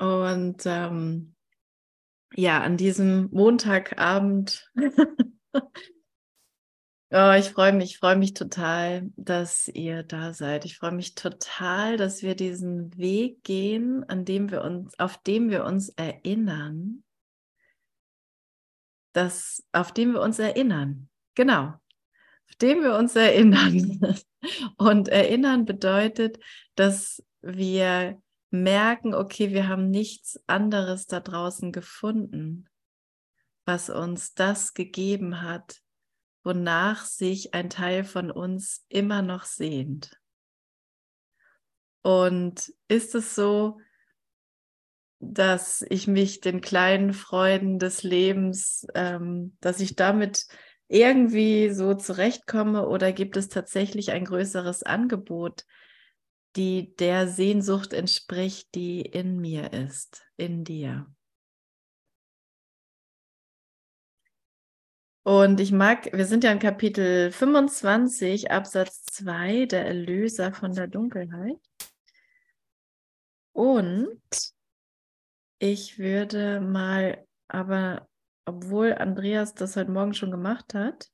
Und ähm, ja, an diesem Montagabend, oh, ich freue mich, ich freue mich total, dass ihr da seid. Ich freue mich total, dass wir diesen Weg gehen, an dem wir uns, auf dem wir uns erinnern, dass, auf dem wir uns erinnern. Genau, auf dem wir uns erinnern. Und erinnern bedeutet, dass wir merken, okay, wir haben nichts anderes da draußen gefunden, was uns das gegeben hat, wonach sich ein Teil von uns immer noch sehnt. Und ist es so, dass ich mich den kleinen Freuden des Lebens, ähm, dass ich damit irgendwie so zurechtkomme oder gibt es tatsächlich ein größeres Angebot, die der Sehnsucht entspricht, die in mir ist, in dir. Und ich mag, wir sind ja in Kapitel 25, Absatz 2, der Erlöser von der Dunkelheit. Und ich würde mal, aber obwohl Andreas das heute Morgen schon gemacht hat,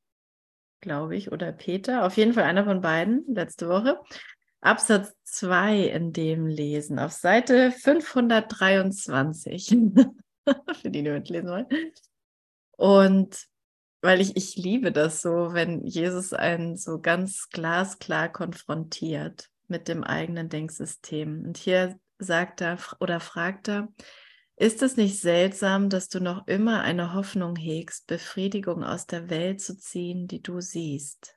glaube ich, oder Peter, auf jeden Fall einer von beiden, letzte Woche, Absatz 2 in dem lesen, auf Seite 523, für die, die mitlesen wollen. Und weil ich, ich liebe das so, wenn Jesus einen so ganz glasklar konfrontiert mit dem eigenen Denksystem. Und hier sagt er oder fragt er, ist es nicht seltsam, dass du noch immer eine Hoffnung hegst, Befriedigung aus der Welt zu ziehen, die du siehst?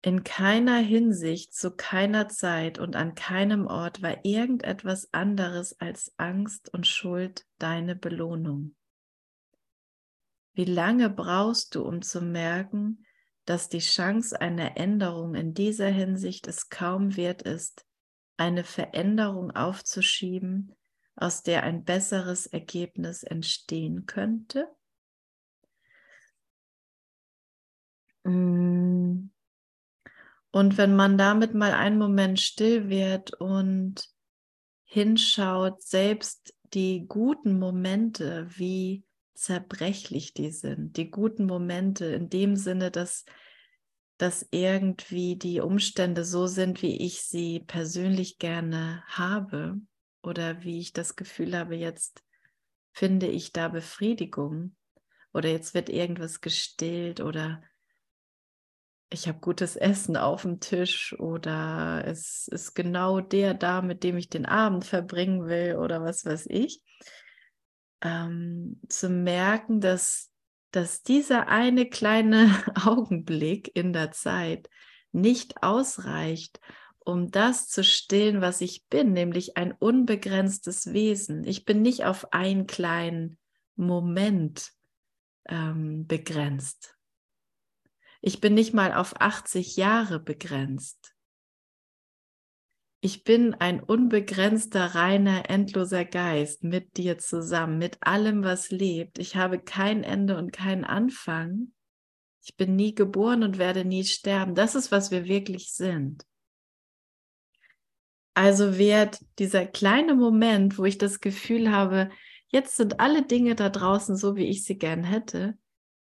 In keiner Hinsicht, zu keiner Zeit und an keinem Ort war irgendetwas anderes als Angst und Schuld deine Belohnung. Wie lange brauchst du, um zu merken, dass die Chance einer Änderung in dieser Hinsicht es kaum wert ist, eine Veränderung aufzuschieben, aus der ein besseres Ergebnis entstehen könnte? Mm. Und wenn man damit mal einen Moment still wird und hinschaut, selbst die guten Momente, wie zerbrechlich die sind, die guten Momente in dem Sinne, dass, dass irgendwie die Umstände so sind, wie ich sie persönlich gerne habe oder wie ich das Gefühl habe, jetzt finde ich da Befriedigung oder jetzt wird irgendwas gestillt oder ich habe gutes Essen auf dem Tisch oder es ist genau der da, mit dem ich den Abend verbringen will oder was weiß ich, ähm, zu merken, dass, dass dieser eine kleine Augenblick in der Zeit nicht ausreicht, um das zu stillen, was ich bin, nämlich ein unbegrenztes Wesen. Ich bin nicht auf einen kleinen Moment ähm, begrenzt ich bin nicht mal auf 80 Jahre begrenzt. Ich bin ein unbegrenzter, reiner, endloser Geist mit dir zusammen, mit allem, was lebt. Ich habe kein Ende und keinen Anfang. Ich bin nie geboren und werde nie sterben. Das ist, was wir wirklich sind. Also wird dieser kleine Moment, wo ich das Gefühl habe, jetzt sind alle Dinge da draußen so, wie ich sie gern hätte,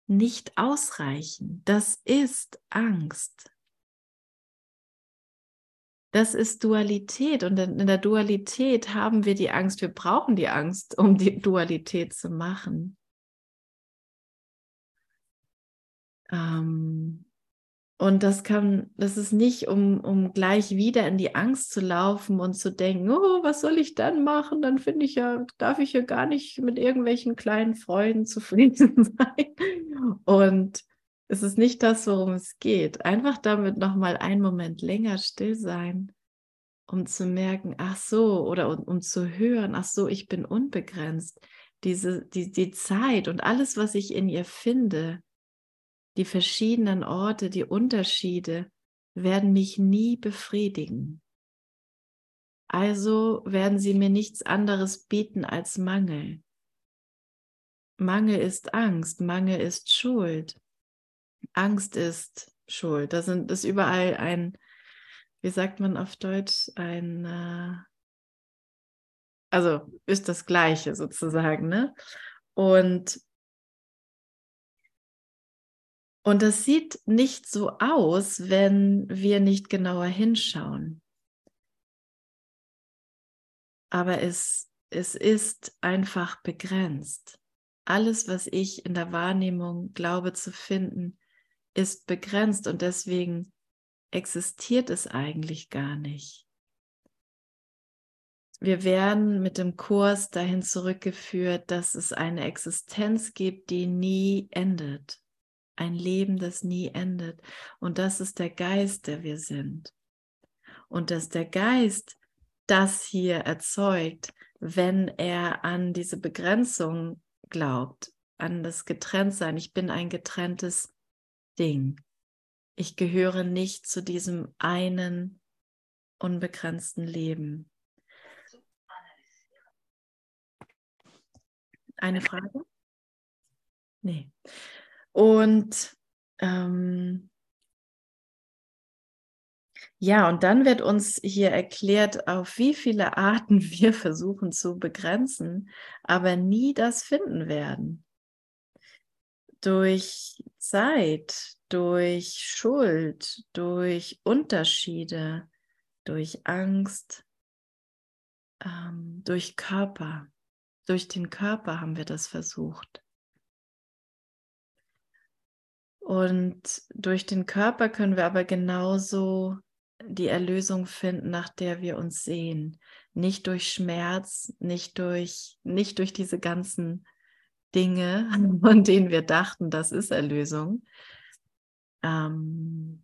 nicht ausreichen. Das ist Angst. Das ist Dualität und in der Dualität haben wir die Angst, wir brauchen die Angst, um die Dualität zu machen. Ähm, und das kann, das ist nicht, um, um gleich wieder in die Angst zu laufen und zu denken, oh, was soll ich dann machen? Dann finde ich ja, darf ich ja gar nicht mit irgendwelchen kleinen Freuden zufrieden sein. Und es ist nicht das, worum es geht. Einfach damit nochmal einen Moment länger still sein, um zu merken, ach so, oder um, um zu hören, ach so, ich bin unbegrenzt. Diese, die, die Zeit und alles, was ich in ihr finde, die verschiedenen Orte, die Unterschiede werden mich nie befriedigen. Also werden sie mir nichts anderes bieten als Mangel. Mangel ist Angst, Mangel ist Schuld. Angst ist Schuld. Da sind ist überall ein, wie sagt man auf Deutsch, ein, äh, also ist das Gleiche sozusagen, ne? Und und das sieht nicht so aus, wenn wir nicht genauer hinschauen. Aber es, es ist einfach begrenzt. Alles, was ich in der Wahrnehmung glaube zu finden, ist begrenzt und deswegen existiert es eigentlich gar nicht. Wir werden mit dem Kurs dahin zurückgeführt, dass es eine Existenz gibt, die nie endet ein Leben, das nie endet. Und das ist der Geist, der wir sind. Und dass der Geist das hier erzeugt, wenn er an diese Begrenzung glaubt, an das Getrenntsein. Ich bin ein getrenntes Ding. Ich gehöre nicht zu diesem einen unbegrenzten Leben. Eine Frage? Nee. Und ähm, ja, und dann wird uns hier erklärt, auf wie viele Arten wir versuchen zu begrenzen, aber nie das finden werden. Durch Zeit, durch Schuld, durch Unterschiede, durch Angst, ähm, durch Körper. Durch den Körper haben wir das versucht. Und durch den Körper können wir aber genauso die Erlösung finden, nach der wir uns sehen. Nicht durch Schmerz, nicht durch, nicht durch diese ganzen Dinge, von denen wir dachten, das ist Erlösung. Ähm,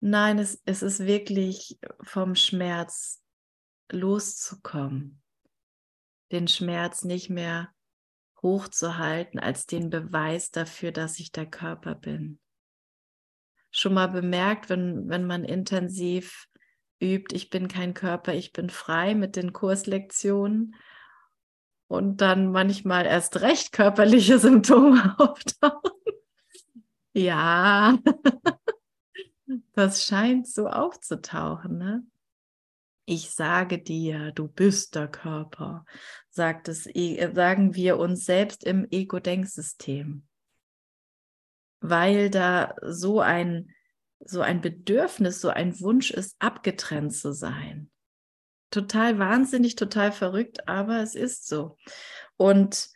nein, es, es ist wirklich vom Schmerz loszukommen. Den Schmerz nicht mehr hochzuhalten als den Beweis dafür, dass ich der Körper bin. Schon mal bemerkt, wenn, wenn man intensiv übt, ich bin kein Körper, ich bin frei mit den Kurslektionen und dann manchmal erst recht körperliche Symptome auftauchen. Ja, das scheint so aufzutauchen. Ne? ich sage dir, du bist der Körper, sagt es, e, sagen wir uns selbst im Ego-Denksystem. Weil da so ein, so ein Bedürfnis, so ein Wunsch ist, abgetrennt zu sein. Total wahnsinnig, total verrückt, aber es ist so. Und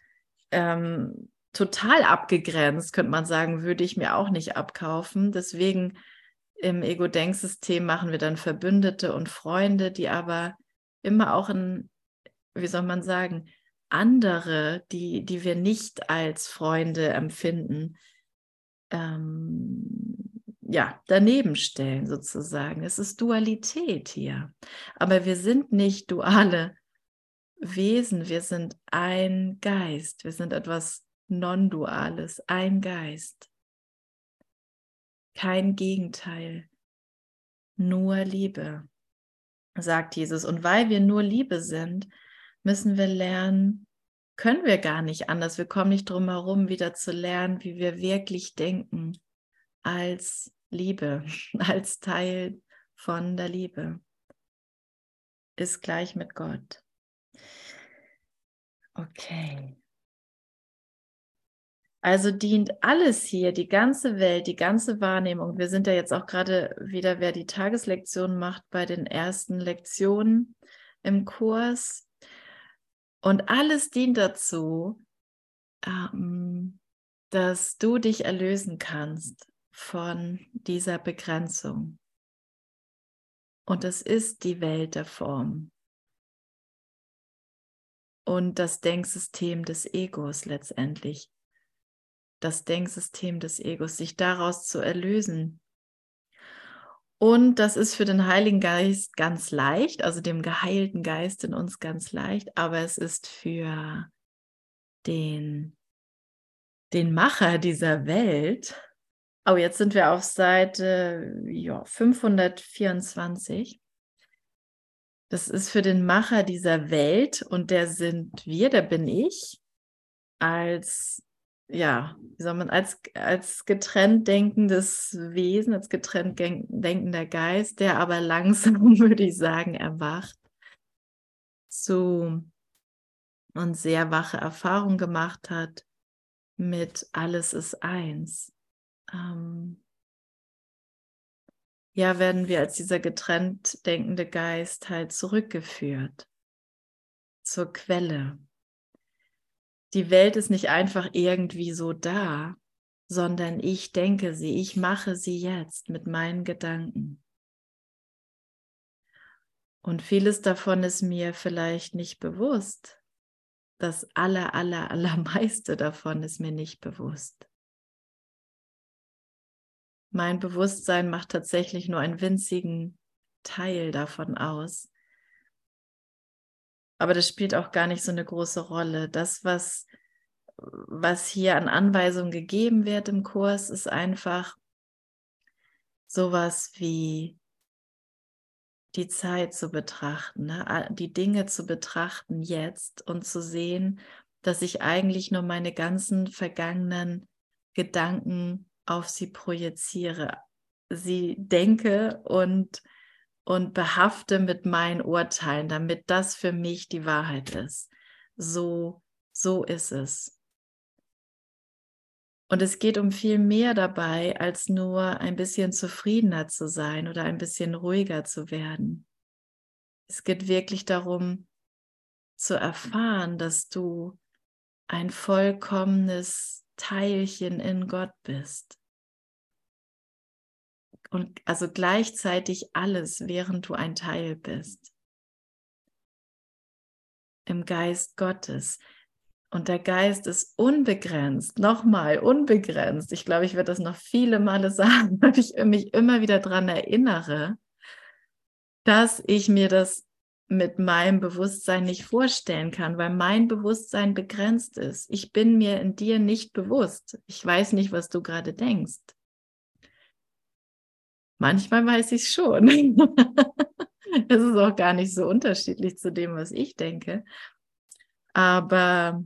ähm, total abgegrenzt, könnte man sagen, würde ich mir auch nicht abkaufen. Deswegen im Ego-Denksystem machen wir dann Verbündete und Freunde, die aber immer auch in, wie soll man sagen, andere, die, die wir nicht als Freunde empfinden, ähm, ja, daneben stellen sozusagen. Es ist Dualität hier. Aber wir sind nicht duale Wesen, wir sind ein Geist, wir sind etwas Non-Duales, ein Geist kein Gegenteil, nur Liebe, sagt Jesus. Und weil wir nur Liebe sind, müssen wir lernen, können wir gar nicht anders. Wir kommen nicht drum herum, wieder zu lernen, wie wir wirklich denken als Liebe, als Teil von der Liebe. Ist gleich mit Gott. Okay. Also dient alles hier, die ganze Welt, die ganze Wahrnehmung. Wir sind ja jetzt auch gerade wieder, wer die Tageslektion macht, bei den ersten Lektionen im Kurs. Und alles dient dazu, ähm, dass du dich erlösen kannst von dieser Begrenzung. Und das ist die Welt der Form. Und das Denksystem des Egos letztendlich das Denksystem des Egos, sich daraus zu erlösen. Und das ist für den Heiligen Geist ganz leicht, also dem geheilten Geist in uns ganz leicht, aber es ist für den, den Macher dieser Welt, oh, jetzt sind wir auf Seite ja, 524. Das ist für den Macher dieser Welt und der sind wir, der bin ich, als ja, wie soll man, als, als getrennt denkendes Wesen, als getrennt denkender Geist, der aber langsam, würde ich sagen, erwacht zu und sehr wache Erfahrungen gemacht hat mit alles ist eins. Ähm, ja, werden wir als dieser getrennt denkende Geist halt zurückgeführt zur Quelle. Die Welt ist nicht einfach irgendwie so da, sondern ich denke sie, ich mache sie jetzt mit meinen Gedanken. Und vieles davon ist mir vielleicht nicht bewusst. Das aller, aller, allermeiste davon ist mir nicht bewusst. Mein Bewusstsein macht tatsächlich nur einen winzigen Teil davon aus. Aber das spielt auch gar nicht so eine große Rolle. Das, was, was hier an Anweisungen gegeben wird im Kurs, ist einfach sowas wie die Zeit zu betrachten, ne? die Dinge zu betrachten jetzt und zu sehen, dass ich eigentlich nur meine ganzen vergangenen Gedanken auf sie projiziere, sie denke und, und behafte mit meinen Urteilen, damit das für mich die Wahrheit ist. So, so ist es. Und es geht um viel mehr dabei, als nur ein bisschen zufriedener zu sein oder ein bisschen ruhiger zu werden. Es geht wirklich darum zu erfahren, dass du ein vollkommenes Teilchen in Gott bist. Und also gleichzeitig alles, während du ein Teil bist. Im Geist Gottes. Und der Geist ist unbegrenzt, nochmal unbegrenzt. Ich glaube, ich werde das noch viele Male sagen, weil ich mich immer wieder daran erinnere, dass ich mir das mit meinem Bewusstsein nicht vorstellen kann, weil mein Bewusstsein begrenzt ist. Ich bin mir in dir nicht bewusst. Ich weiß nicht, was du gerade denkst. Manchmal weiß ich es schon. Es ist auch gar nicht so unterschiedlich zu dem, was ich denke. Aber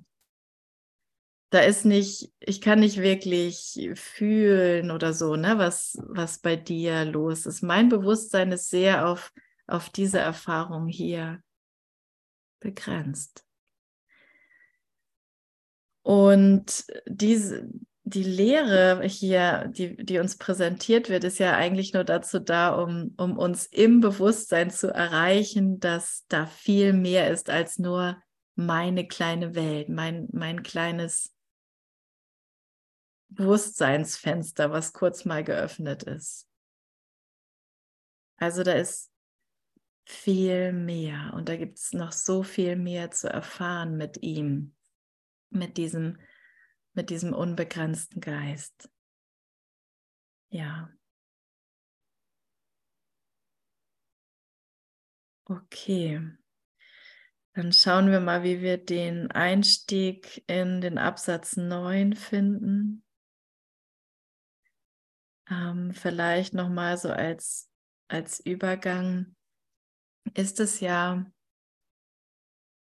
da ist nicht, ich kann nicht wirklich fühlen oder so, ne, was, was bei dir los ist. Mein Bewusstsein ist sehr auf, auf diese Erfahrung hier begrenzt. Und diese, die Lehre hier, die, die uns präsentiert wird, ist ja eigentlich nur dazu da, um, um uns im Bewusstsein zu erreichen, dass da viel mehr ist als nur meine kleine Welt, mein, mein kleines Bewusstseinsfenster, was kurz mal geöffnet ist. Also da ist viel mehr und da gibt es noch so viel mehr zu erfahren mit ihm, mit diesem, mit diesem unbegrenzten Geist. Ja. Okay. Dann schauen wir mal, wie wir den Einstieg in den Absatz 9 finden. Ähm, vielleicht nochmal so als, als Übergang ist es ja,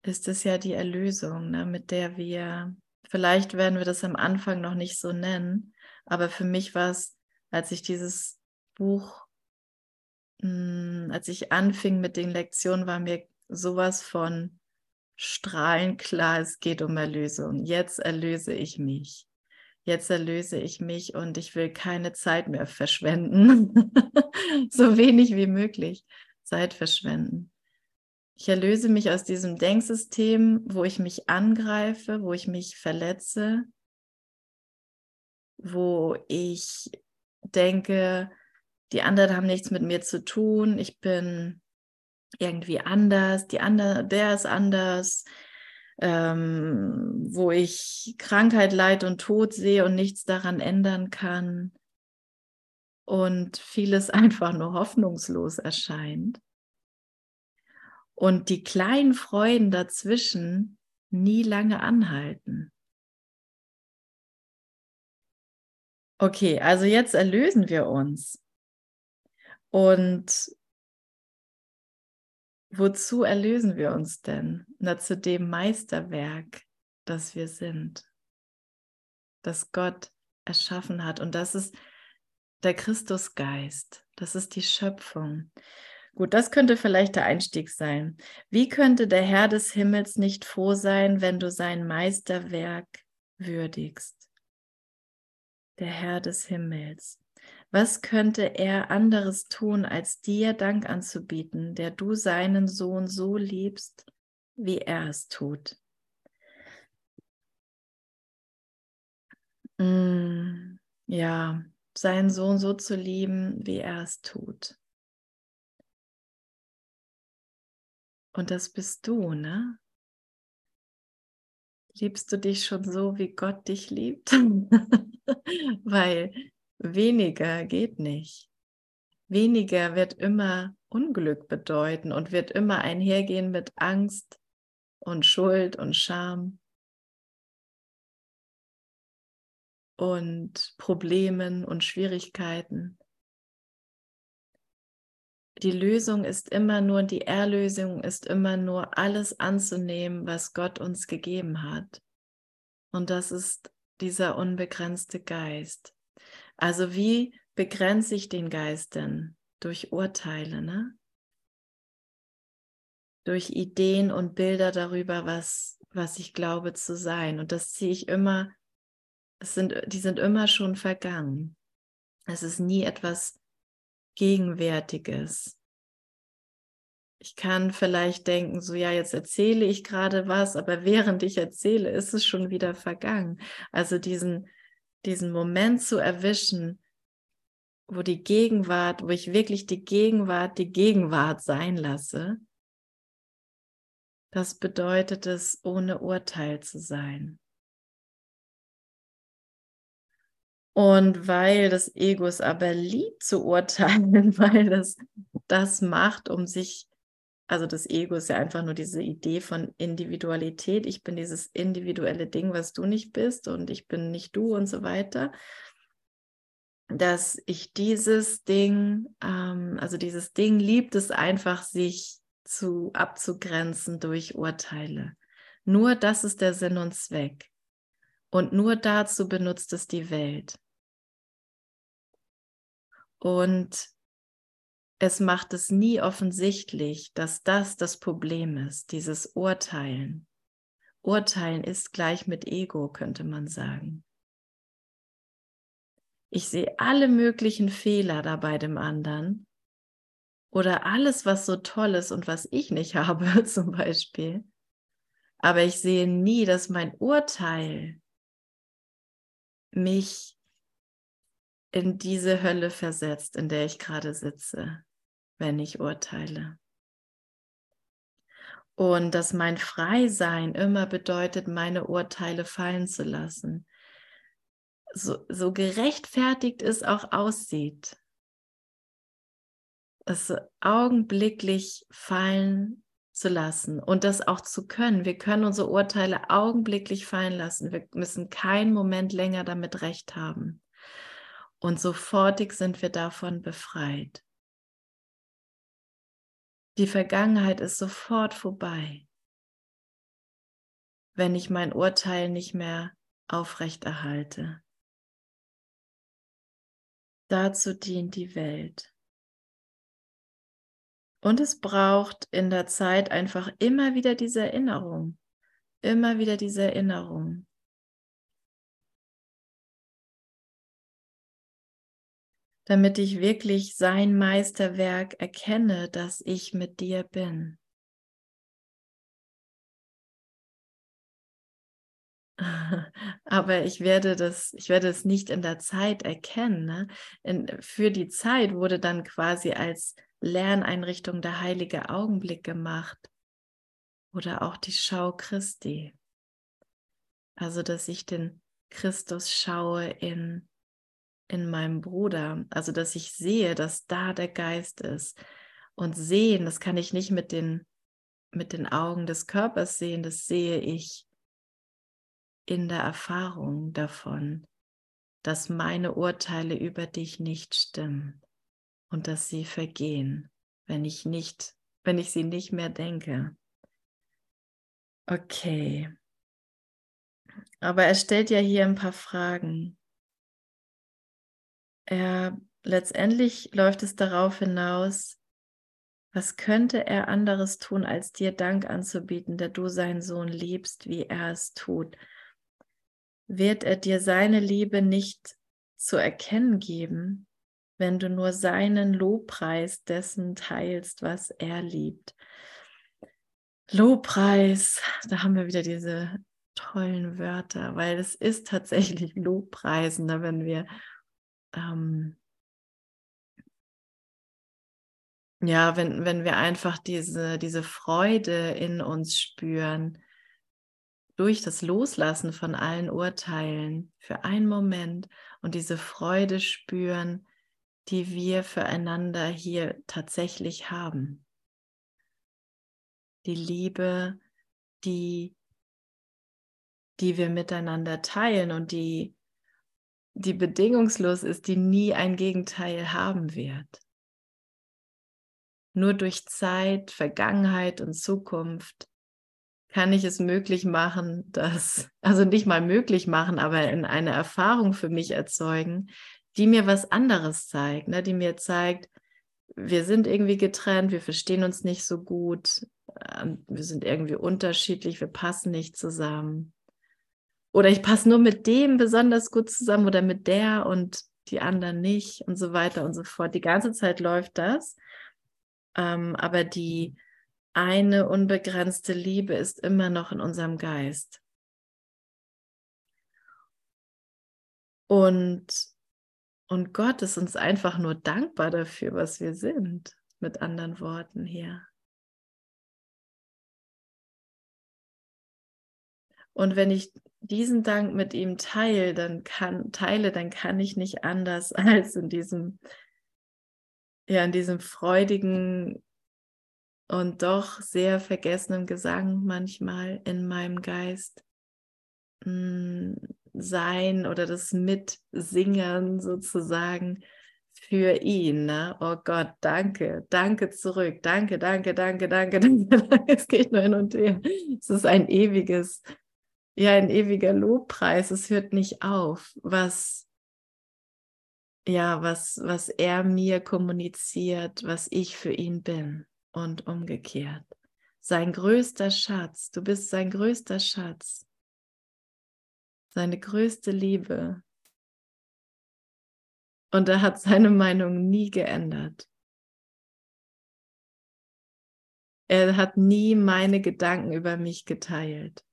ist es ja die Erlösung, ne, mit der wir, vielleicht werden wir das am Anfang noch nicht so nennen, aber für mich war es, als ich dieses Buch, mh, hm, als ich anfing mit den Lektionen, war mir sowas von strahlend klar, es geht um Erlösung. Jetzt erlöse ich mich jetzt erlöse ich mich und ich will keine Zeit mehr verschwenden. so wenig wie möglich Zeit verschwenden. Ich erlöse mich aus diesem Denksystem, wo ich mich angreife, wo ich mich verletze, wo ich denke, die anderen haben nichts mit mir zu tun, ich bin irgendwie anders, die andere, der ist anders, ähm, wo ich Krankheit, Leid und Tod sehe und nichts daran ändern kann und vieles einfach nur hoffnungslos erscheint und die kleinen Freuden dazwischen nie lange anhalten. Okay, also jetzt erlösen wir uns. Und Wozu erlösen wir uns denn? Na, zu dem Meisterwerk, das wir sind, das Gott erschaffen hat. Und das ist der Christusgeist, das ist die Schöpfung. Gut, das könnte vielleicht der Einstieg sein. Wie könnte der Herr des Himmels nicht froh sein, wenn du sein Meisterwerk würdigst? Der Herr des Himmels. Was könnte er anderes tun, als dir Dank anzubieten, der du seinen Sohn so liebst, wie er es tut? Mm, ja, seinen Sohn so zu lieben, wie er es tut. Und das bist du, ne? Liebst du dich schon so, wie Gott dich liebt? Weil weniger geht nicht. Weniger wird immer Unglück bedeuten und wird immer einhergehen mit Angst und Schuld und Scham und Problemen und Schwierigkeiten. Die Lösung ist immer nur, die Erlösung ist immer nur alles anzunehmen, was Gott uns gegeben hat. Und das ist dieser unbegrenzte Geist. Also wie begrenze ich den Geist denn? Durch Urteile, ne? Durch Ideen und Bilder darüber, was, was ich glaube zu sein. Und das ziehe ich immer, es sind, die sind immer schon vergangen. Es ist nie etwas Gegenwärtiges. Ich kann vielleicht denken, so ja, jetzt erzähle ich gerade was, aber während ich erzähle, ist es schon wieder vergangen. Also diesen, diesen Moment zu erwischen, wo die Gegenwart, wo ich wirklich die Gegenwart, die Gegenwart sein lasse, das bedeutet es, ohne Urteil zu sein. Und weil das Ego es aber liebt zu urteilen, weil es das macht, um sich, also das Ego ist ja einfach nur diese Idee von Individualität. Ich bin dieses individuelle Ding, was du nicht bist und ich bin nicht du und so weiter. Dass ich dieses Ding, ähm, also dieses Ding liebt es einfach, sich zu abzugrenzen durch Urteile. Nur das ist der Sinn und Zweck. Und nur dazu benutzt es die Welt. Und es macht es nie offensichtlich, dass das das Problem ist, dieses Urteilen. Urteilen ist gleich mit Ego, könnte man sagen. Ich sehe alle möglichen Fehler da bei dem anderen oder alles, was so toll ist und was ich nicht habe, zum Beispiel. Aber ich sehe nie, dass mein Urteil mich in diese Hölle versetzt, in der ich gerade sitze, wenn ich urteile. Und dass mein Freisein immer bedeutet, meine Urteile fallen zu lassen. So, so gerechtfertigt es auch aussieht, es augenblicklich fallen zu lassen und das auch zu können. Wir können unsere Urteile augenblicklich fallen lassen. Wir müssen keinen Moment länger damit recht haben. Und sofortig sind wir davon befreit. Die Vergangenheit ist sofort vorbei, wenn ich mein Urteil nicht mehr aufrechterhalte. Dazu dient die Welt. Und es braucht in der Zeit einfach immer wieder diese Erinnerung, immer wieder diese Erinnerung. damit ich wirklich sein Meisterwerk erkenne, dass ich mit dir bin. Aber ich werde das, ich werde es nicht in der Zeit erkennen. Ne? In, für die Zeit wurde dann quasi als Lerneinrichtung der heilige Augenblick gemacht oder auch die Schau Christi. Also, dass ich den Christus schaue in in meinem Bruder. Also, dass ich sehe, dass da der Geist ist. Und sehen, das kann ich nicht mit den, mit den Augen des Körpers sehen, das sehe ich in der Erfahrung davon, dass meine Urteile über dich nicht stimmen und dass sie vergehen, wenn ich nicht, wenn ich sie nicht mehr denke. Okay. Aber er stellt ja hier ein paar Fragen. Er letztendlich läuft es darauf hinaus, Was könnte er anderes tun, als dir Dank anzubieten, da du seinen Sohn liebst, wie er es tut? Wird er dir seine Liebe nicht zu erkennen geben, wenn du nur seinen Lobpreis dessen teilst, was er liebt? Lobpreis, da haben wir wieder diese tollen Wörter, weil es ist tatsächlich Lobpreisender, wenn wir ähm, ja, wenn, wenn wir einfach diese, diese Freude in uns spüren, durch das Loslassen von allen Urteilen für einen Moment und diese Freude spüren, die wir füreinander hier tatsächlich haben. Die Liebe, die, die wir miteinander teilen und die, die bedingungslos ist, die nie ein Gegenteil haben wird. Nur durch Zeit, Vergangenheit und Zukunft kann ich es möglich machen, dass, also nicht mal möglich machen, aber in eine Erfahrung für mich erzeugen, die mir was anderes zeigt, ne? die mir zeigt, wir sind irgendwie getrennt, wir verstehen uns nicht so gut, ähm, wir sind irgendwie unterschiedlich, wir passen nicht zusammen. Oder ich passe nur mit dem besonders gut zusammen oder mit der und die anderen nicht und so weiter und so fort. Die ganze Zeit läuft das. Ähm, aber die eine unbegrenzte Liebe ist immer noch in unserem Geist. Und, und Gott ist uns einfach nur dankbar dafür, was wir sind, mit anderen Worten hier. Und wenn ich diesen Dank mit ihm teile, dann kann, teile, dann kann ich nicht anders als in diesem ja, in diesem freudigen und doch sehr vergessenen Gesang manchmal in meinem Geist mh, hm, sein oder das Mitsingen sozusagen für ihn. Ne? Oh Gott, danke, danke zurück, danke, danke, danke, danke, danke. Es geht nur hin und her. Es ist ein ewiges, ja, ein ewiger Lobpreis. Es hört nicht auf, was ja, was, was er mir kommuniziert, was ich für ihn bin und umgekehrt. Sein größter Schatz, du bist sein größter Schatz, seine größte Liebe. Und er hat seine Meinung nie geändert. Er hat nie meine Gedanken über mich geteilt.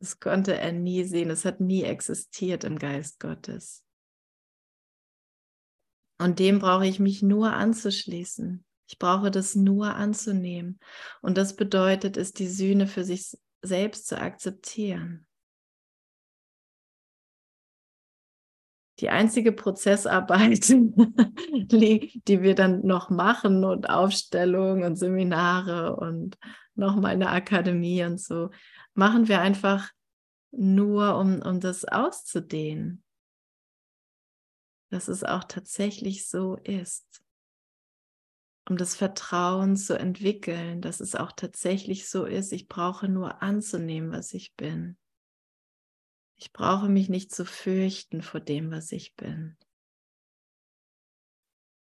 Das konnte er nie sehen. Es hat nie existiert im Geist Gottes. Und dem brauche ich mich nur anzuschließen. Ich brauche das nur anzunehmen. Und das bedeutet es, die Sühne für sich selbst zu akzeptieren. Die einzige Prozessarbeit, die wir dann noch machen und Aufstellungen und Seminare und nochmal eine Akademie und so, machen wir einfach nur, um, um das auszudehnen dass es auch tatsächlich so ist. Um das Vertrauen zu entwickeln, dass es auch tatsächlich so ist. Ich brauche nur anzunehmen, was ich bin. Ich brauche mich nicht zu fürchten vor dem, was ich bin.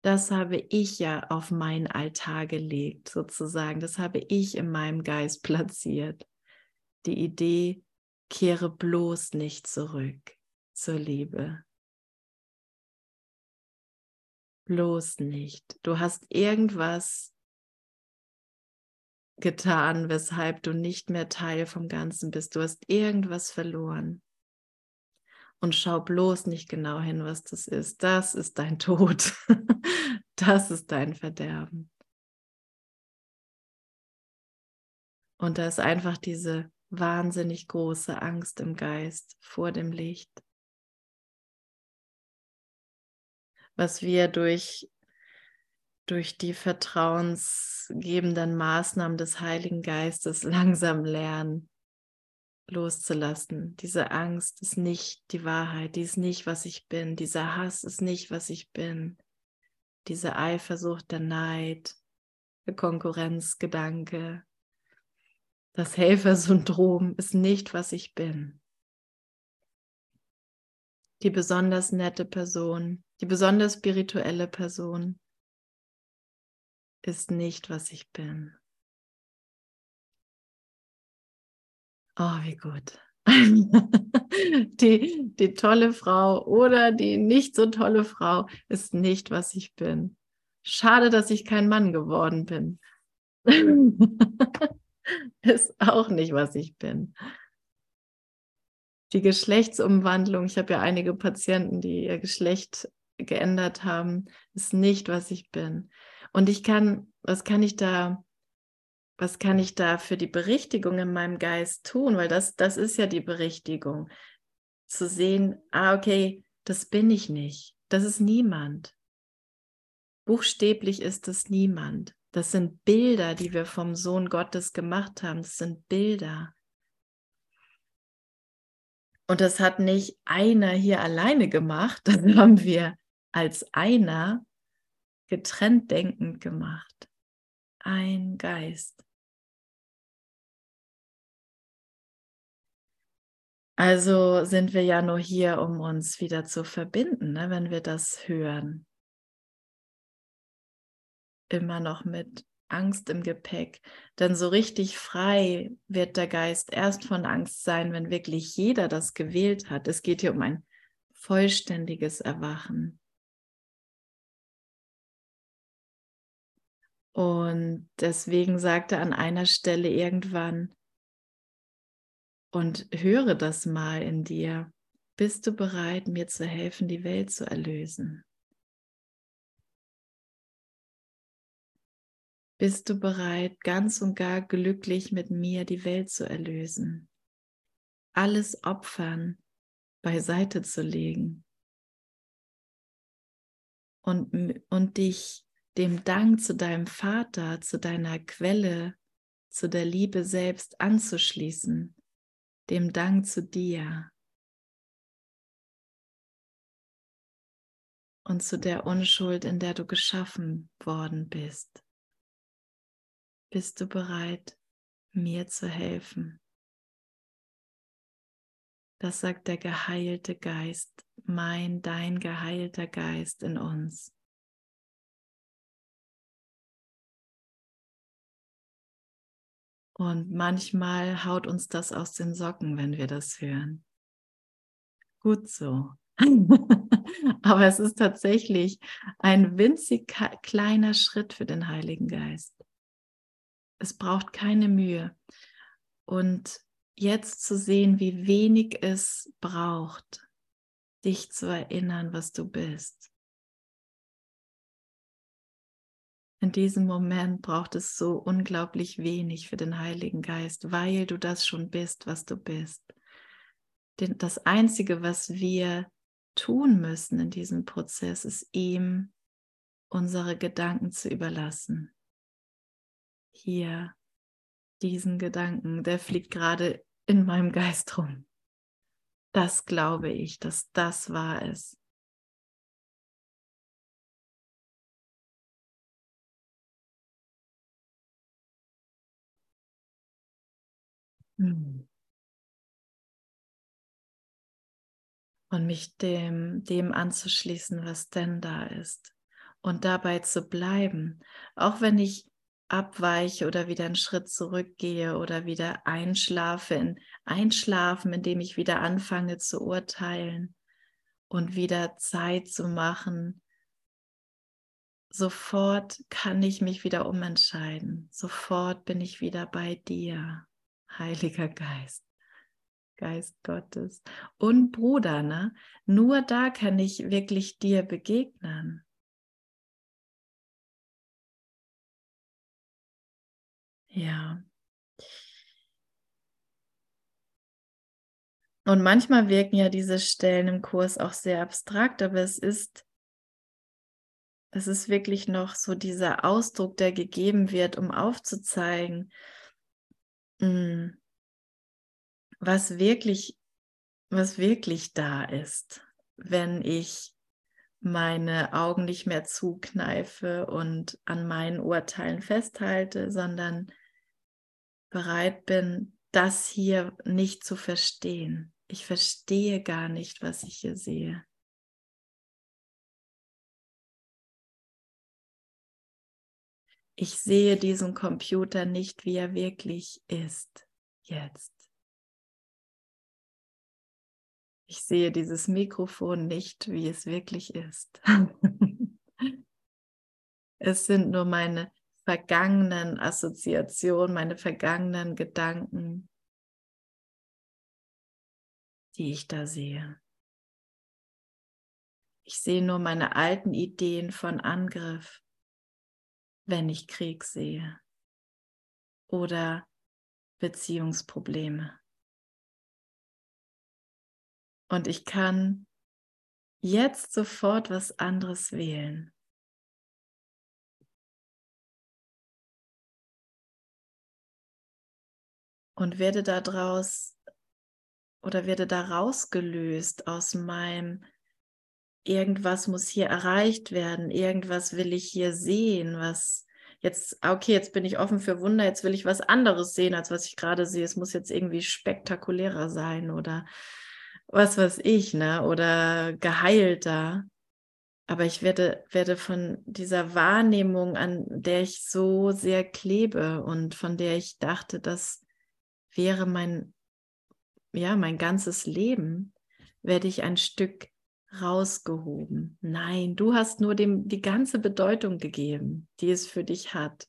Das habe ich ja auf meinen Altar gelegt, sozusagen. Das habe ich in meinem Geist platziert. Die Idee, kehre bloß nicht zurück zur Liebe bloß nicht. Du hast irgendwas getan, weshalb du nicht mehr Teil vom Ganzen bist. Du hast irgendwas verloren. Und schau bloß nicht genau hin, was das ist. Das ist dein Tod. das ist dein Verderben. Und da ist einfach diese wahnsinnig große Angst im Geist vor dem Licht. was wir durch, durch die vertrauensgebenden Maßnahmen des Heiligen Geistes langsam lernen loszulassen. Diese Angst ist nicht die Wahrheit, die ist nicht, was ich bin. Dieser Hass ist nicht, was ich bin. Diese Eifersucht, der Neid, der Konkurrenzgedanke, das Helfersyndrom ist nicht, was ich bin. Die besonders nette Person, die besonders spirituelle Person ist nicht, was ich bin. Oh, wie gut. die, die tolle Frau oder die nicht so tolle Frau ist nicht, was ich bin. Schade, dass ich kein Mann geworden bin. ist auch nicht, was ich bin. Die Geschlechtsumwandlung, ich habe ja einige Patienten, die ihr Geschlecht geändert haben, ist nicht, was ich bin. Und ich kann, was kann ich da, was kann ich da für die Berichtigung in meinem Geist tun? Weil das, das ist ja die Berichtigung. Zu sehen, ah, okay, das bin ich nicht. Das ist niemand. Buchstäblich ist es niemand. Das sind Bilder, die wir vom Sohn Gottes gemacht haben. Das sind Bilder. Und das hat nicht einer hier alleine gemacht, das haben wir als einer getrennt denkend gemacht. Ein Geist. Also sind wir ja nur hier, um uns wieder zu verbinden, ne, wenn wir das hören. Immer noch mit Angst im Gepäck. Denn so richtig frei wird der Geist erst von Angst sein, wenn wirklich jeder das gewählt hat. Es geht hier um ein vollständiges Erwachen. Und deswegen sagte an einer Stelle irgendwann, und höre das mal in dir, bist du bereit, mir zu helfen, die Welt zu erlösen? Bist du bereit, ganz und gar glücklich mit mir die Welt zu erlösen? Alles opfern, beiseite zu legen und, und dich dem Dank zu deinem Vater, zu deiner Quelle, zu der Liebe selbst anzuschließen, dem Dank zu dir und zu der Unschuld, in der du geschaffen worden bist. Bist du bereit, mir zu helfen? Das sagt der geheilte Geist, mein, dein geheilter Geist in uns. Und manchmal haut uns das aus den Socken, wenn wir das hören. Gut so. Aber es ist tatsächlich ein winzig kleiner Schritt für den Heiligen Geist. Es braucht keine Mühe. Und jetzt zu sehen, wie wenig es braucht, dich zu erinnern, was du bist. In diesem Moment braucht es so unglaublich wenig für den Heiligen Geist, weil du das schon bist, was du bist. Denn das Einzige, was wir tun müssen in diesem Prozess, ist ihm unsere Gedanken zu überlassen. Hier, diesen Gedanken, der fliegt gerade in meinem Geist rum. Das glaube ich, dass das wahr ist. Und mich dem, dem anzuschließen, was denn da ist. Und dabei zu bleiben. Auch wenn ich abweiche oder wieder einen Schritt zurückgehe oder wieder einschlafe, in, einschlafen, indem ich wieder anfange zu urteilen und wieder Zeit zu machen. Sofort kann ich mich wieder umentscheiden. Sofort bin ich wieder bei dir. Heiliger Geist, Geist Gottes und Bruder, ne? Nur da kann ich wirklich dir begegnen. Ja. Und manchmal wirken ja diese Stellen im Kurs auch sehr abstrakt, aber es ist es ist wirklich noch so dieser Ausdruck, der gegeben wird, um aufzuzeigen. Was wirklich, was wirklich da ist, wenn ich meine Augen nicht mehr zukneife und an meinen Urteilen festhalte, sondern bereit bin, das hier nicht zu verstehen. Ich verstehe gar nicht, was ich hier sehe. Ich sehe diesen Computer nicht, wie er wirklich ist. Jetzt. Ich sehe dieses Mikrofon nicht, wie es wirklich ist. es sind nur meine vergangenen Assoziationen, meine vergangenen Gedanken, die ich da sehe. Ich sehe nur meine alten Ideen von Angriff, wenn ich Krieg sehe oder Beziehungsprobleme. Und ich kann jetzt sofort was anderes wählen. Und werde daraus oder werde da rausgelöst aus meinem irgendwas muss hier erreicht werden, irgendwas will ich hier sehen, was jetzt, okay, jetzt bin ich offen für Wunder, jetzt will ich was anderes sehen, als was ich gerade sehe. Es muss jetzt irgendwie spektakulärer sein oder was weiß ich, ne? Oder geheilter. Aber ich werde, werde von dieser Wahrnehmung, an der ich so sehr klebe und von der ich dachte, das wäre mein, ja, mein ganzes Leben, werde ich ein Stück rausgehoben. Nein, du hast nur dem die ganze Bedeutung gegeben, die es für dich hat.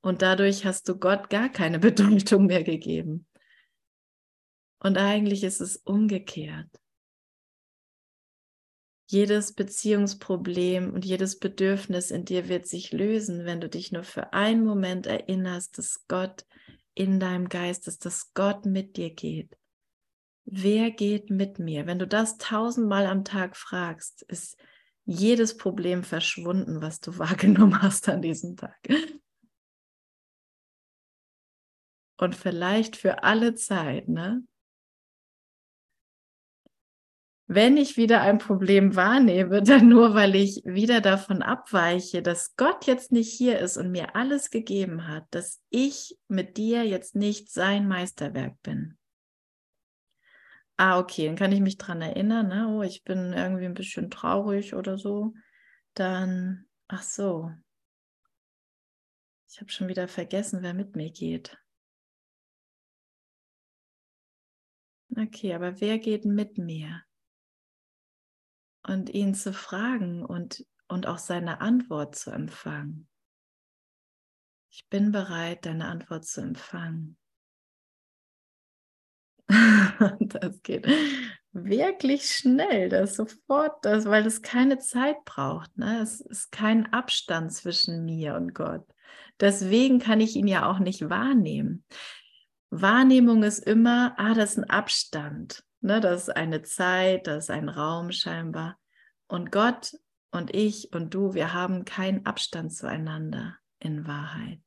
Und dadurch hast du Gott gar keine Bedeutung mehr gegeben. Und eigentlich ist es umgekehrt. Jedes Beziehungsproblem und jedes Bedürfnis in dir wird sich lösen, wenn du dich nur für einen Moment erinnerst, dass Gott in deinem Geist ist, dass Gott mit dir geht wer geht mit mir? Wenn du das tausendmal am Tag fragst, ist jedes Problem verschwunden, was du wahrgenommen hast an diesem Tag. Und vielleicht für alle Zeit, ne? Wenn ich wieder ein Problem wahrnehme, dann nur, weil ich wieder davon abweiche, dass Gott jetzt nicht hier ist und mir alles gegeben hat, dass ich mit dir jetzt nicht sein Meisterwerk bin. Ah, okay, dann kann ich mich dran erinnern, ne? Oh, ich bin irgendwie ein bisschen traurig oder so. Dann, ach so. Ich habe schon wieder vergessen, wer mit mir geht. Okay, aber wer geht mit mir? Und ihn zu fragen und, und auch seine Antwort zu empfangen. Ich bin bereit, deine Antwort zu empfangen. das geht wirklich schnell, das sofort, das, weil es keine Zeit braucht. Ne? Es ist kein Abstand zwischen mir und Gott. Deswegen kann ich ihn ja auch nicht wahrnehmen. Wahrnehmung ist immer, ah, das ist ein Abstand. Ne? Das ist eine Zeit, das ist ein Raum scheinbar. Und Gott und ich und du, wir haben keinen Abstand zueinander in Wahrheit.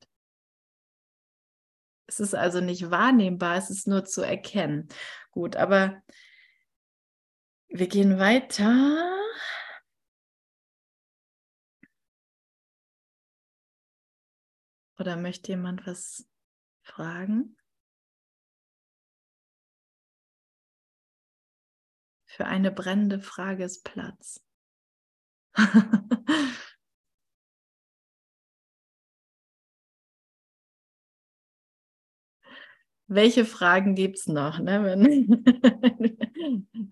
Es ist also nicht wahrnehmbar, es ist nur zu erkennen. Gut, aber wir gehen weiter. Oder möchte jemand was fragen? Für eine brennende Frage ist Platz. welche Fragen gibt es noch? Ne?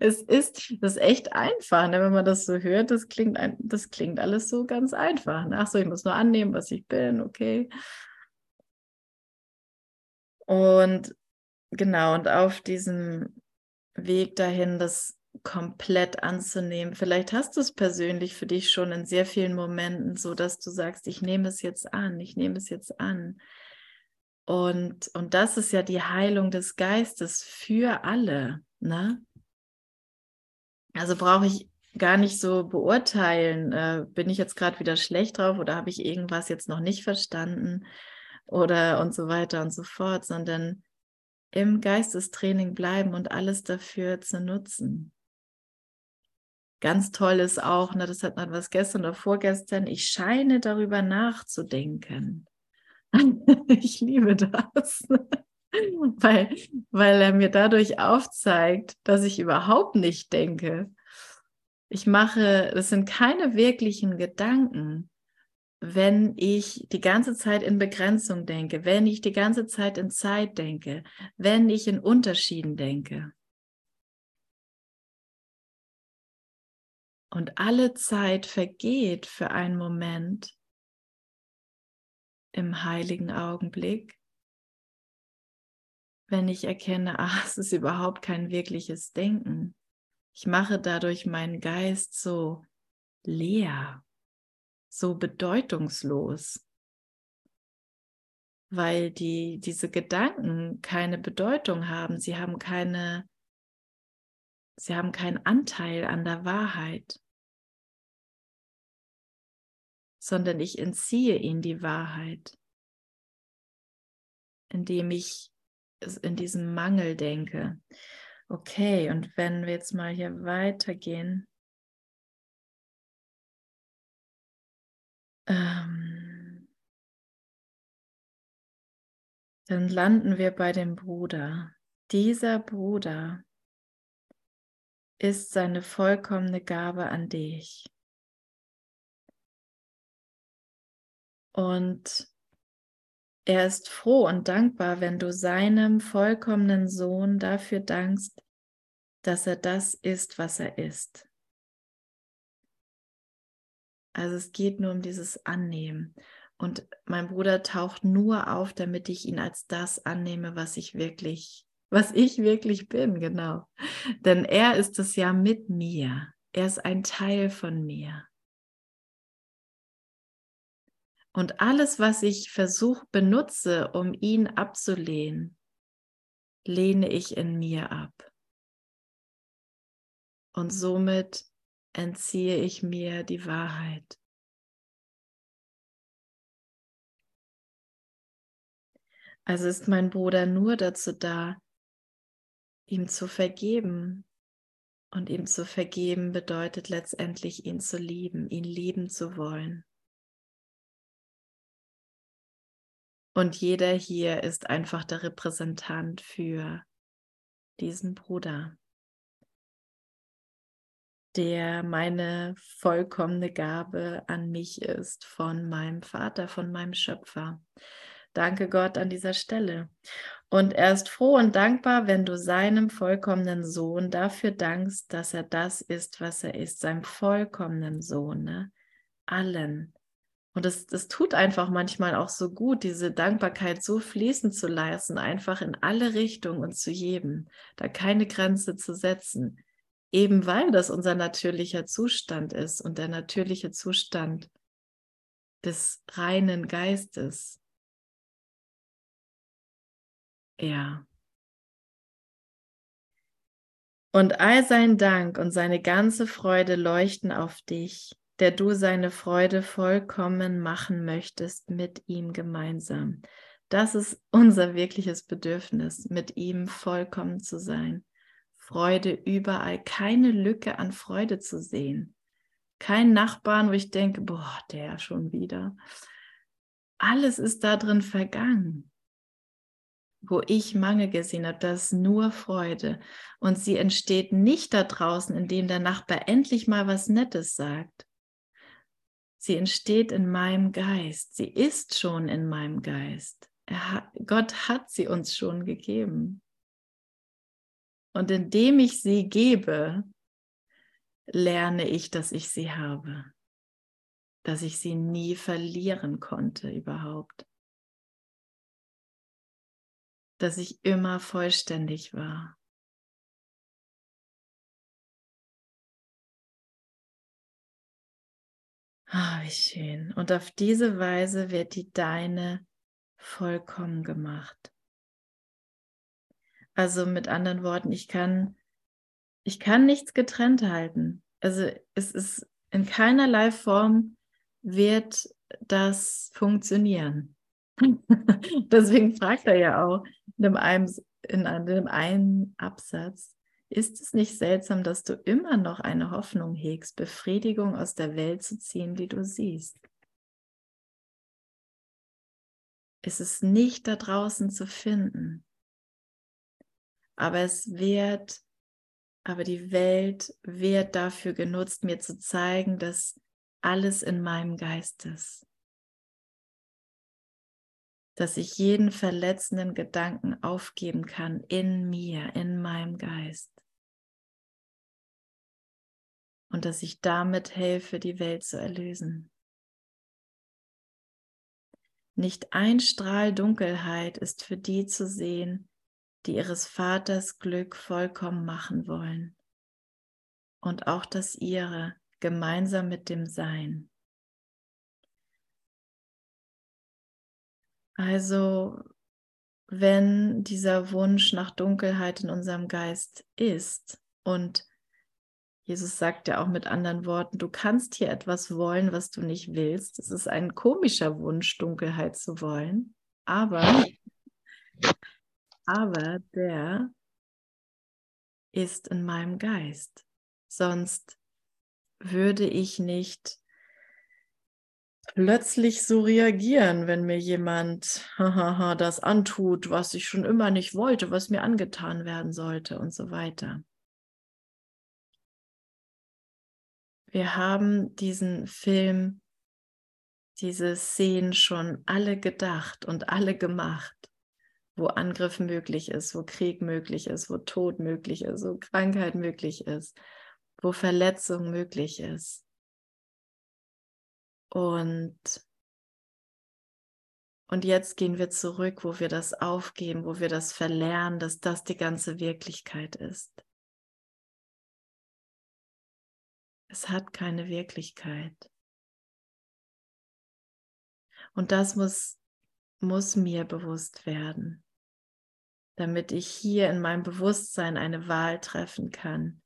es ist, das ist echt einfach, ne? wenn man das so hört. Das klingt, ein, das klingt alles so ganz einfach. Ne? Ach so, ich muss nur annehmen, was ich bin, okay. Und genau, und auf diesem Weg dahin, das komplett anzunehmen. Vielleicht hast du es persönlich für dich schon in sehr vielen Momenten so, dass du sagst, ich nehme es jetzt an, ich nehme es jetzt an. Und, und das ist ja die Heilung des Geistes für alle. Ne? Also brauche ich gar nicht so beurteilen, äh, bin ich jetzt gerade wieder schlecht drauf oder habe ich irgendwas jetzt noch nicht verstanden oder und so weiter und so fort, sondern im Geistestraining bleiben und alles dafür zu nutzen. Ganz toll ist auch, ne, das hat man was gestern oder vorgestern, ich scheine darüber nachzudenken. ich liebe das. weil, weil er mir dadurch aufzeigt, dass ich überhaupt nicht denke. Ich mache, das sind keine wirklichen Gedanken. wenn ich die ganze Zeit in Begrenzung denke, wenn ich die ganze Zeit in Zeit denke, wenn ich in Unterschieden denke. Und alle Zeit vergeht für einen Moment im heiligen Augenblick, wenn ich erkenne, ach, es ist überhaupt kein wirkliches Denken. Ich mache dadurch meinen Geist so leer so bedeutungslos, weil die, diese Gedanken keine Bedeutung haben. Sie haben keine, sie haben keinen Anteil an der Wahrheit, sondern ich entziehe ihnen die Wahrheit, indem ich in diesem Mangel denke. Okay, und wenn wir jetzt mal hier weitergehen, Ähm, dann landen wir bei dem Bruder. Dieser Bruder ist seine vollkommene Gabe an dich. Und er ist froh und dankbar, wenn du seinem vollkommenen Sohn dafür dankst, dass er das ist, was er ist. Also es geht nur um dieses Annehmen. Und mein Bruder taucht nur auf, damit ich ihn als das annehme, was ich wirklich, was ich wirklich bin, genau. Denn er ist es ja mit mir. Er ist ein Teil von mir. Und alles, was ich versuche, benutze, um ihn abzulehnen, lehne ich in mir ab. Und somit entziehe ich mir die Wahrheit. Also ist mein Bruder nur dazu da, ihm zu vergeben. Und ihm zu vergeben bedeutet letztendlich, ihn zu lieben, ihn lieben zu wollen. Und jeder hier ist einfach der Repräsentant für diesen Bruder der meine vollkommene Gabe an mich ist von meinem Vater, von meinem Schöpfer. Danke Gott an dieser Stelle. Und er ist froh und dankbar, wenn du seinem vollkommenen Sohn dafür dankst, dass er das ist, was er ist, seinem vollkommenen Sohn, ne? allen. Und es, das tut einfach manchmal auch so gut, diese Dankbarkeit so fließen zu lassen, einfach in alle Richtungen und zu jedem, da keine Grenze zu setzen eben weil das unser natürlicher Zustand ist und der natürliche Zustand des reinen Geistes. Ja. Und all sein Dank und seine ganze Freude leuchten auf dich, der du seine Freude vollkommen machen möchtest mit ihm gemeinsam. Das ist unser wirkliches Bedürfnis, mit ihm vollkommen zu sein. Freude überall, keine Lücke an Freude zu sehen. Kein Nachbarn, wo ich denke, boah, der schon wieder. Alles ist da drin vergangen. Wo ich Mangel gesehen habe, das ist nur Freude. Und sie entsteht nicht da draußen, indem der Nachbar endlich mal was Nettes sagt. Sie entsteht in meinem Geist. Sie ist schon in meinem Geist. Hat, Gott hat sie uns schon gegeben. Und indem ich sie gebe, lerne ich, dass ich sie habe, dass ich sie nie verlieren konnte überhaupt, dass ich immer vollständig war. Ah, wie schön. Und auf diese Weise wird die deine vollkommen gemacht. Also mit anderen Worten, ich kann, ich kann nichts getrennt halten. Also es ist in keinerlei Form wird das funktionieren. Deswegen fragt er ja auch in dem, einen, in dem einen Absatz, ist es nicht seltsam, dass du immer noch eine Hoffnung hegst, Befriedigung aus der Welt zu ziehen, die du siehst? Ist es nicht da draußen zu finden? aber es wird, aber die Welt wird dafür genutzt, mir zu zeigen, dass alles in meinem Geist ist. Dass ich jeden verletzenden Gedanken aufgeben kann in mir, in meinem Geist. Und dass ich damit helfe, die Welt zu erlösen. Nicht ein Strahl Dunkelheit ist für die zu sehen, die ihres Vaters Glück vollkommen machen wollen. Und auch das ihre gemeinsam mit dem Sein. Also wenn dieser Wunsch nach Dunkelheit in unserem Geist ist und Jesus sagt ja auch mit anderen Worten, du kannst hier etwas wollen, was du nicht willst. Es ist ein komischer Wunsch, Dunkelheit zu wollen, aber, aber der ist in meinem Geist. Sonst würde ich nicht plötzlich so reagieren, wenn mir jemand das antut, was ich schon immer nicht wollte, was mir angetan werden sollte und so weiter. Wir haben diesen Film, diese Szenen schon alle gedacht und alle gemacht, wo Angriff möglich ist, wo Krieg möglich ist, wo Tod möglich ist, wo Krankheit möglich ist, wo Verletzung möglich ist. Und, und jetzt gehen wir zurück, wo wir das aufgeben, wo wir das verlernen, dass das die ganze Wirklichkeit ist. Es hat keine Wirklichkeit. Und das muss, muss mir bewusst werden, damit ich hier in meinem Bewusstsein eine Wahl treffen kann,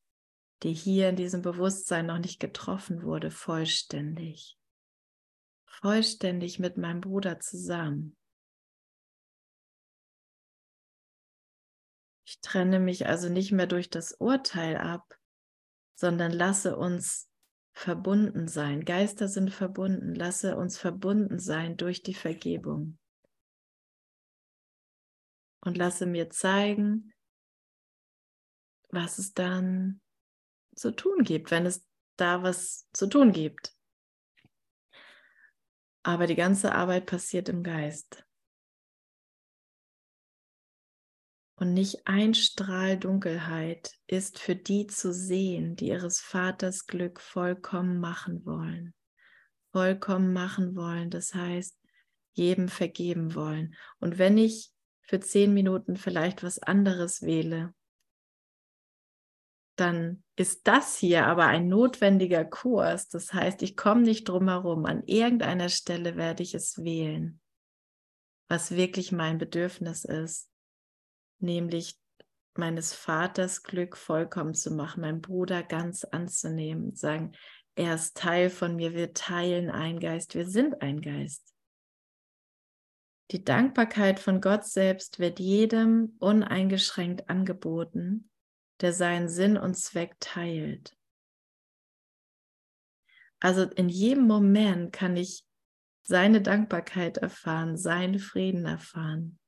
die hier in diesem Bewusstsein noch nicht getroffen wurde, vollständig vollständig mit meinem Bruder zusammen. Ich trenne mich also nicht mehr durch das Urteil ab, sondern lasse uns verbunden sein. Geister sind verbunden. Lasse uns verbunden sein durch die Vergebung. Und lasse mir zeigen, was es dann zu tun gibt, wenn es da was zu tun gibt. Aber die ganze Arbeit passiert im Geist. Und nicht ein Strahl Dunkelheit ist für die zu sehen, die ihres Vaters Glück vollkommen machen wollen. Vollkommen machen wollen, das heißt, jedem vergeben wollen. Und wenn ich für zehn Minuten vielleicht was anderes wähle, dann ist das hier aber ein notwendiger Kurs. Das heißt, ich komme nicht drum herum. An irgendeiner Stelle werde ich es wählen, was wirklich mein Bedürfnis ist, nämlich meines Vaters Glück vollkommen zu machen, meinen Bruder ganz anzunehmen, sagen, er ist Teil von mir, wir teilen einen Geist, wir sind ein Geist. Die Dankbarkeit von Gott selbst wird jedem uneingeschränkt angeboten der seinen Sinn und Zweck teilt. Also in jedem Moment kann ich seine Dankbarkeit erfahren, seinen Frieden erfahren.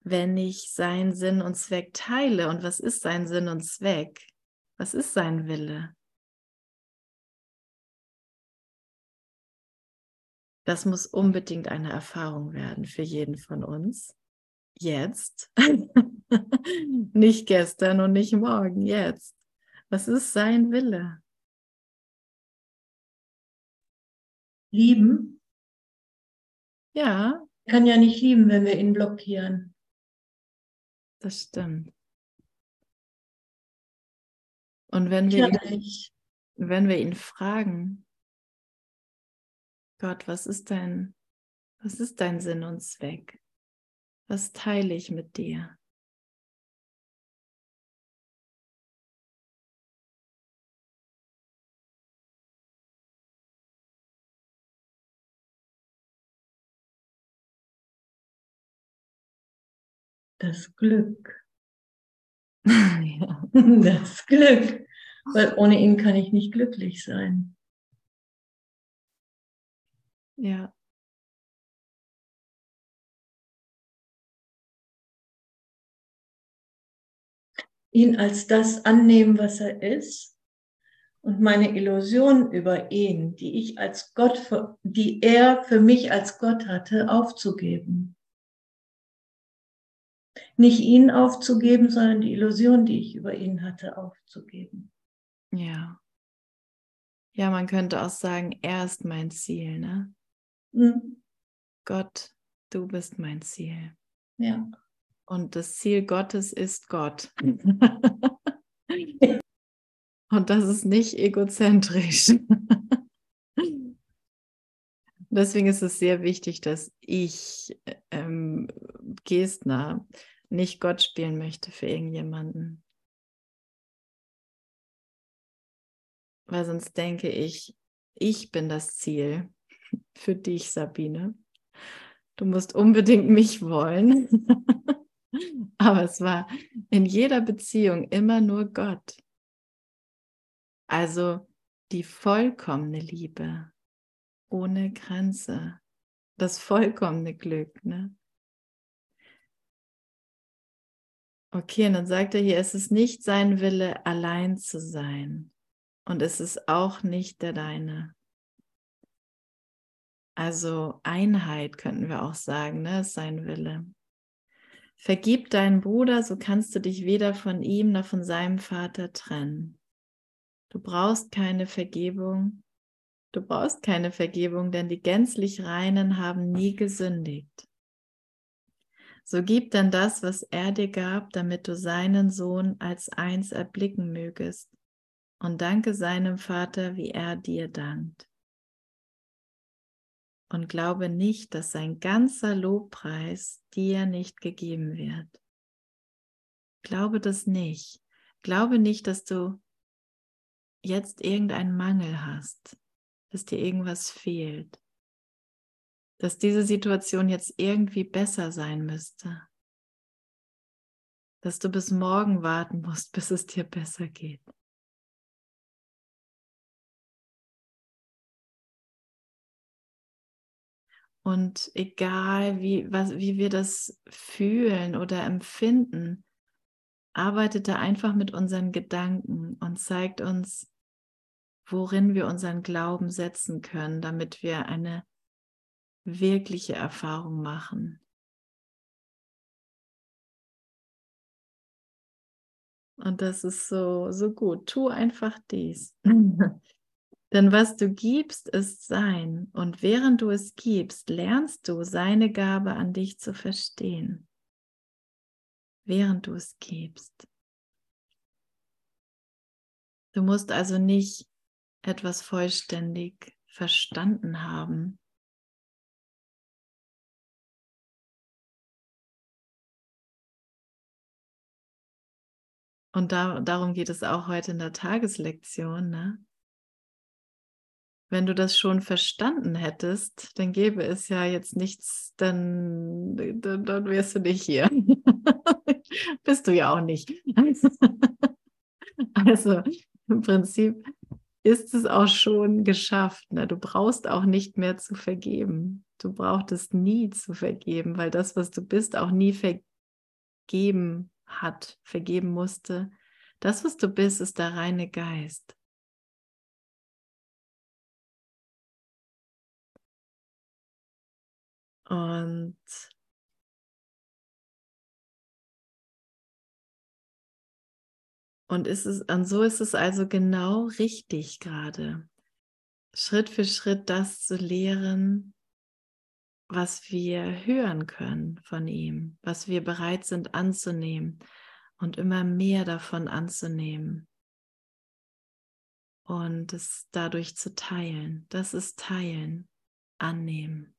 Wenn ich seinen Sinn und Zweck teile, und was ist sein Sinn und Zweck? Was ist sein Wille? Das muss unbedingt eine Erfahrung werden für jeden von uns jetzt, nicht gestern und nicht morgen, jetzt. Was ist sein Wille? Lieben? Ja. Er kann ja nicht lieben, wenn wir ihn blockieren. Das stimmt. Und wenn wir, ihn, wenn wir ihn fragen, Gott, was ist dein, was ist dein Sinn und Zweck? Was teile ich mit dir? Das Glück. ja. Das Glück. Weil ohne ihn kann ich nicht glücklich sein. Ja. ihn als das annehmen, was er ist und meine Illusion über ihn, die ich als Gott, die er für mich als Gott hatte, aufzugeben. Nicht ihn aufzugeben, sondern die Illusion, die ich über ihn hatte, aufzugeben. Ja. Ja, man könnte auch sagen, er ist mein Ziel, ne? Mhm. Gott, du bist mein Ziel. Ja. Und das Ziel Gottes ist Gott. Und das ist nicht egozentrisch. Deswegen ist es sehr wichtig, dass ich ähm, Gestner nicht Gott spielen möchte für irgendjemanden. Weil sonst denke ich, ich bin das Ziel für dich, Sabine. Du musst unbedingt mich wollen. Aber es war in jeder Beziehung immer nur Gott. Also die vollkommene Liebe, ohne Grenze, das vollkommene Glück. Ne? Okay, und dann sagt er hier, es ist nicht sein Wille, allein zu sein. Und es ist auch nicht der deine. Also Einheit könnten wir auch sagen, ne? ist sein Wille. Vergib deinen Bruder, so kannst du dich weder von ihm noch von seinem Vater trennen. Du brauchst keine Vergebung. Du brauchst keine Vergebung, denn die gänzlich Reinen haben nie gesündigt. So gib dann das, was er dir gab, damit du seinen Sohn als eins erblicken mögest und danke seinem Vater, wie er dir dankt. Und glaube nicht, dass sein ganzer Lobpreis dir nicht gegeben wird. Glaube das nicht. Glaube nicht, dass du jetzt irgendeinen Mangel hast, dass dir irgendwas fehlt, dass diese Situation jetzt irgendwie besser sein müsste, dass du bis morgen warten musst, bis es dir besser geht. Und egal, wie, was, wie wir das fühlen oder empfinden, arbeitet da einfach mit unseren Gedanken und zeigt uns, worin wir unseren Glauben setzen können, damit wir eine wirkliche Erfahrung machen. Und das ist so, so gut. Tu einfach dies. Denn was du gibst, ist sein. Und während du es gibst, lernst du seine Gabe an dich zu verstehen. Während du es gibst. Du musst also nicht etwas vollständig verstanden haben. Und da, darum geht es auch heute in der Tageslektion. Ne? Wenn du das schon verstanden hättest, dann gäbe es ja jetzt nichts, dann, dann, dann wärst du nicht hier. Bist du ja auch nicht. also im Prinzip ist es auch schon geschafft. Ne? Du brauchst auch nicht mehr zu vergeben. Du brauchtest nie zu vergeben, weil das, was du bist, auch nie vergeben hat, vergeben musste. Das, was du bist, ist der reine Geist. Und Und ist es, und so ist es also genau richtig gerade, Schritt für Schritt das zu lehren, was wir hören können von ihm, was wir bereit sind anzunehmen und immer mehr davon anzunehmen und es dadurch zu teilen. Das ist teilen, annehmen.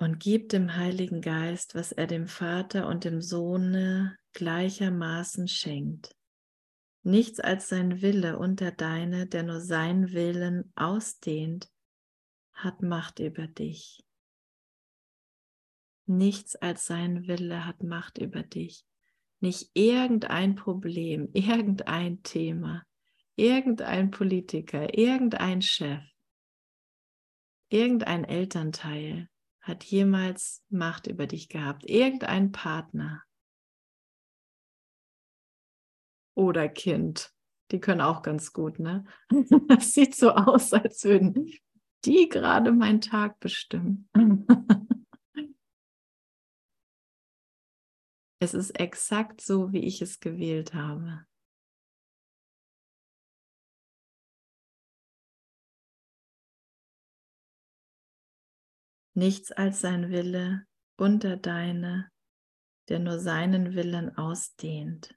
und gib dem Heiligen Geist, was er dem Vater und dem Sohne gleichermaßen schenkt. Nichts als sein Wille und der deine, der nur seinen Willen ausdehnt, hat Macht über dich. Nichts als sein Wille hat Macht über dich. Nicht irgendein Problem, irgendein Thema, irgendein Politiker, irgendein Chef, irgendein Elternteil, hat jemals Macht über dich gehabt? Irgendein Partner? Oder Kind. Die können auch ganz gut, ne? Es sieht so aus, als würden die gerade meinen Tag bestimmen. Es ist exakt so, wie ich es gewählt habe. Nichts als sein Wille und der deine, der nur seinen Willen ausdehnt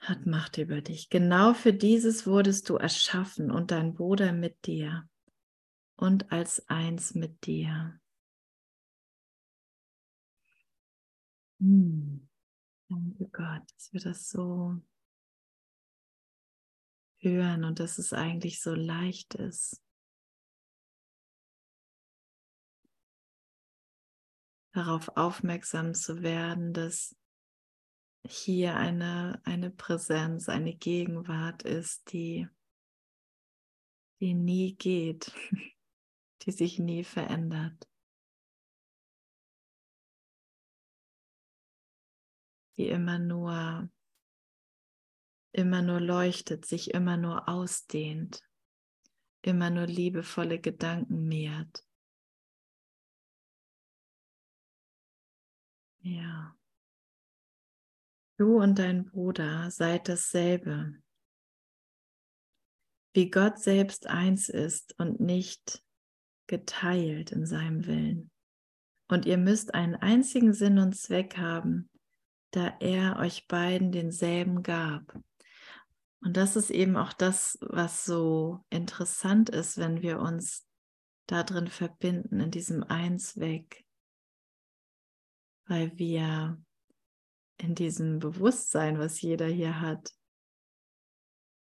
hat Macht über dich. Genau für dieses wurdest du erschaffen und dein Bruder mit dir und als eins mit dir. Hm. Danke Gott, dass wir das so hören und dass es eigentlich so leicht ist. darauf aufmerksam zu werden, dass hier eine, eine Präsenz, eine Gegenwart ist, die, die nie geht, die sich nie verändert. Die immer nur, immer nur leuchtet, sich immer nur ausdehnt, immer nur liebevolle Gedanken mehrt. Ja. Du und dein Bruder seid dasselbe. Wie Gott selbst eins ist und nicht geteilt in seinem Willen. Und ihr müsst einen einzigen Sinn und Zweck haben, da er euch beiden denselben gab. Und das ist eben auch das, was so interessant ist, wenn wir uns darin verbinden, in diesem Einsweg, weil wir in diesem Bewusstsein, was jeder hier hat,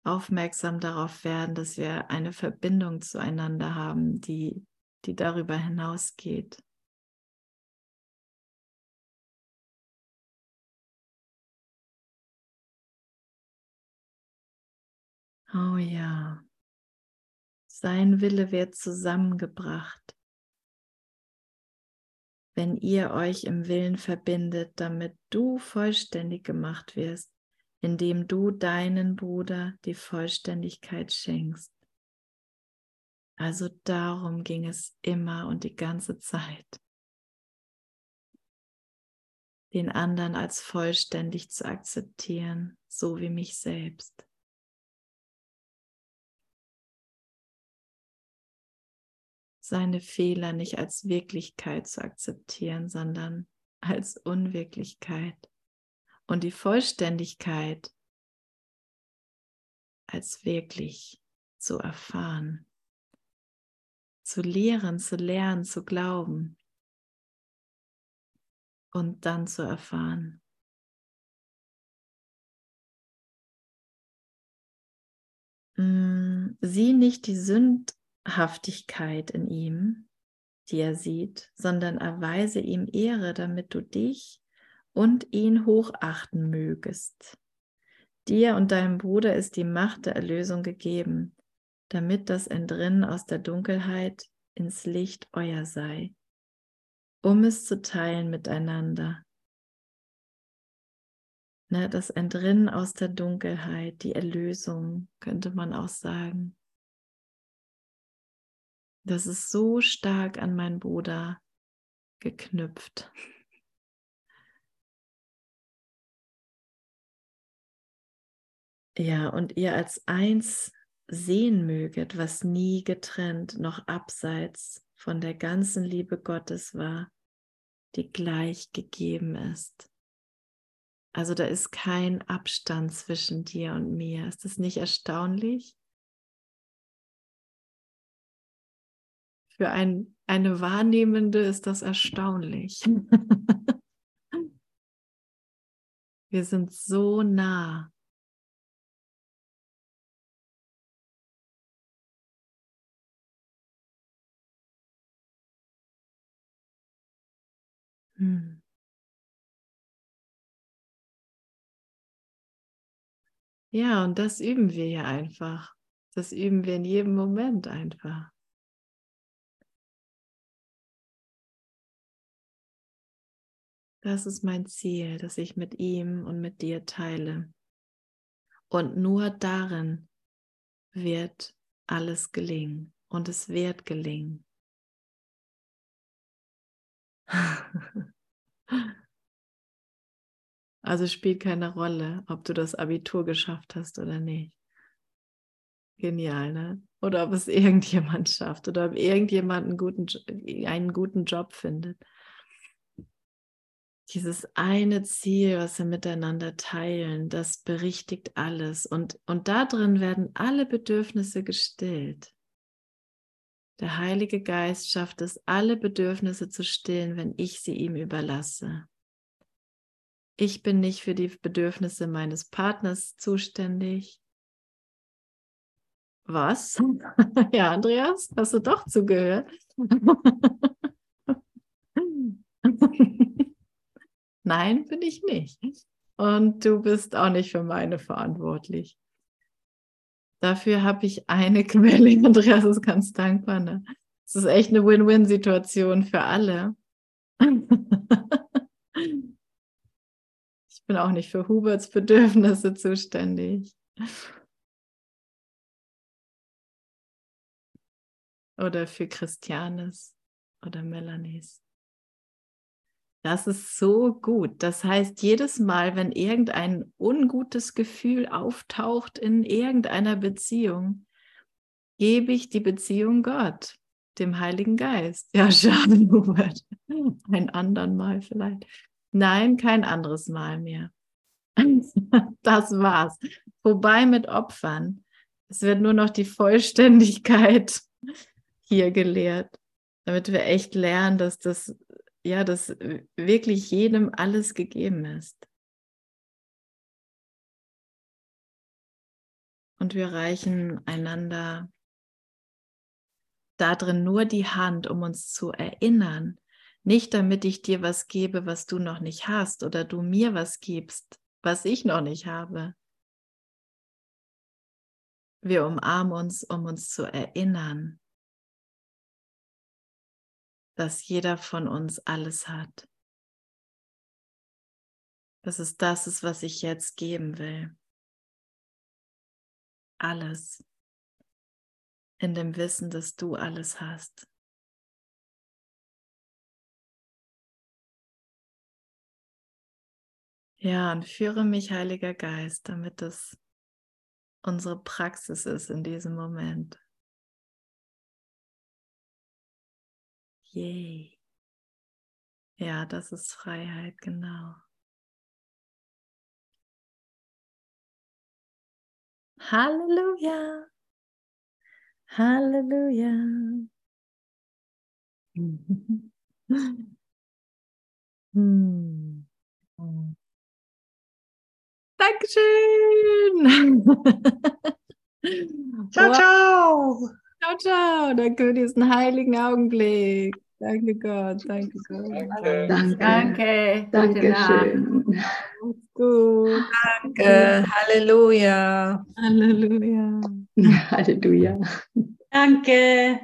aufmerksam darauf werden, dass wir eine Verbindung zueinander haben, die, die darüber hinausgeht. Oh ja, sein Wille wird zusammengebracht wenn ihr euch im Willen verbindet, damit du vollständig gemacht wirst, indem du deinen Bruder die Vollständigkeit schenkst. Also darum ging es immer und die ganze Zeit, den anderen als vollständig zu akzeptieren, so wie mich selbst. Seine Fehler nicht als Wirklichkeit zu akzeptieren, sondern als Unwirklichkeit und die Vollständigkeit als wirklich zu erfahren, zu lehren, zu lernen, zu glauben und dann zu erfahren. Mm, sieh nicht die Sünd Haftigkeit in ihm, die er sieht, sondern erweise ihm Ehre, damit du dich und ihn hochachten mögest. Dir und deinem Bruder ist die Macht der Erlösung gegeben, damit das Entrinnen aus der Dunkelheit ins Licht euer sei, um es zu teilen miteinander. Ne, das Entrinnen aus der Dunkelheit, die Erlösung, könnte man auch sagen. Das ist so stark an meinen Bruder geknüpft. Ja, und ihr als eins sehen möget, was nie getrennt noch abseits von der ganzen Liebe Gottes war, die gleich gegeben ist. Also da ist kein Abstand zwischen dir und mir. Ist das nicht erstaunlich? Für ein, eine Wahrnehmende ist das erstaunlich. Wir sind so nah. Hm. Ja, und das üben wir ja einfach. Das üben wir in jedem Moment einfach. Das ist mein Ziel, das ich mit ihm und mit dir teile. Und nur darin wird alles gelingen und es wird gelingen. Also spielt keine Rolle, ob du das Abitur geschafft hast oder nicht. Genial, ne? Oder ob es irgendjemand schafft oder ob irgendjemand einen guten, einen guten Job findet. Dieses eine Ziel, was wir miteinander teilen, das berichtigt alles. Und, und da drin werden alle Bedürfnisse gestillt. Der Heilige Geist schafft es, alle Bedürfnisse zu stillen, wenn ich sie ihm überlasse. Ich bin nicht für die Bedürfnisse meines Partners zuständig. Was? ja, Andreas, hast du doch zugehört? Nein, bin ich nicht. Und du bist auch nicht für meine verantwortlich. Dafür habe ich eine Quelle. Andreas ist ganz dankbar. Ne? Es ist echt eine Win-Win-Situation für alle. ich bin auch nicht für Huberts Bedürfnisse zuständig. Oder für Christianes oder Melanies. Das ist so gut. Das heißt, jedes Mal, wenn irgendein ungutes Gefühl auftaucht in irgendeiner Beziehung, gebe ich die Beziehung Gott, dem Heiligen Geist. Ja, schade, Hubert. Ein andern Mal vielleicht. Nein, kein anderes Mal mehr. Das war's. Vorbei mit Opfern. Es wird nur noch die Vollständigkeit hier gelehrt, damit wir echt lernen, dass das ja, dass wirklich jedem alles gegeben ist. Und wir reichen einander darin nur die Hand, um uns zu erinnern. Nicht damit ich dir was gebe, was du noch nicht hast, oder du mir was gibst, was ich noch nicht habe. Wir umarmen uns, um uns zu erinnern, dass jeder von uns alles hat. Dass es das ist, was ich jetzt geben will. Alles. In dem Wissen, dass du alles hast. Ja, und führe mich, Heiliger Geist, damit es unsere Praxis ist in diesem Moment. Yay. Ja, das ist Freiheit, genau. Halleluja. Halleluja. hm. Dankeschön. ciao, ciao. Ciao, ciao. Danke für diesen heiligen Augenblick. Danke Gott, danke Gott. Danke. Danke. Danke schön. Gut. Danke. Halleluja. Halleluja. Halleluja. Danke.